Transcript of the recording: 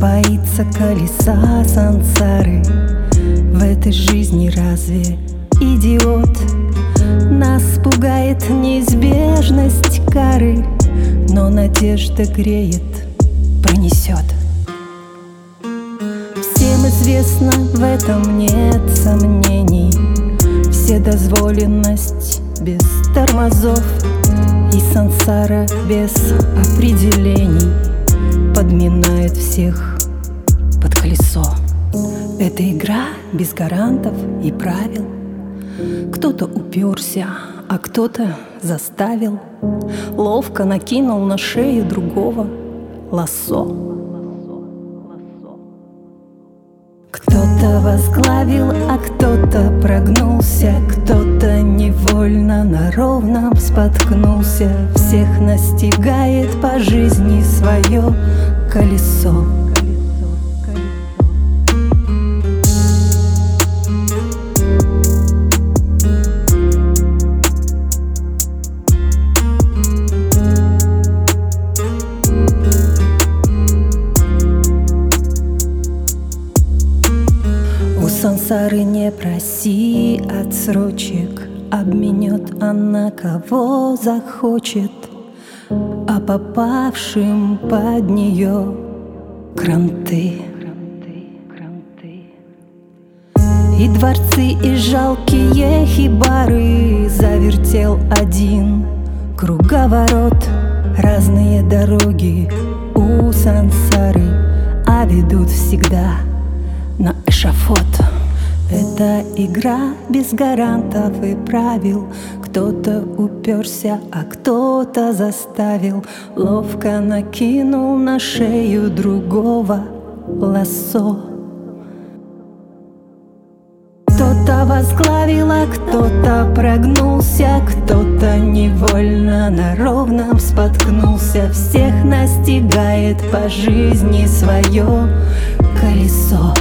Боится колеса сансары. В этой жизни разве идиот? Нас пугает неизбежность кары Но надежда греет, пронесет Всем известно, в этом нет сомнений. Вседозволенность без тормозов И сансара без определений Подминает всех Это игра без гарантов и правил. Кто-то уперся, а кто-то заставил. Ловко накинул на шею другого лассо Кто-то возглавил, а кто-то прогнулся. Кто-то невольно на ровном споткнулся. Всех настигает по жизни свое колесо сансары не проси отсрочек Обменет она кого захочет. А попавшим под нее кранты. И дворцы, и жалкие хибары Завертел один круговорот. Разные дороги у сансары А ведут всегда на эшафот Это игра без гарантов и правил. Кто-то уперся, а кто-то заставил. Ловко накинул на шею другого лассо кто-то возглавил, а кто-то прогнулся. Кто-то невольно на ровном споткнулся. Всех настигает по жизни свое колесо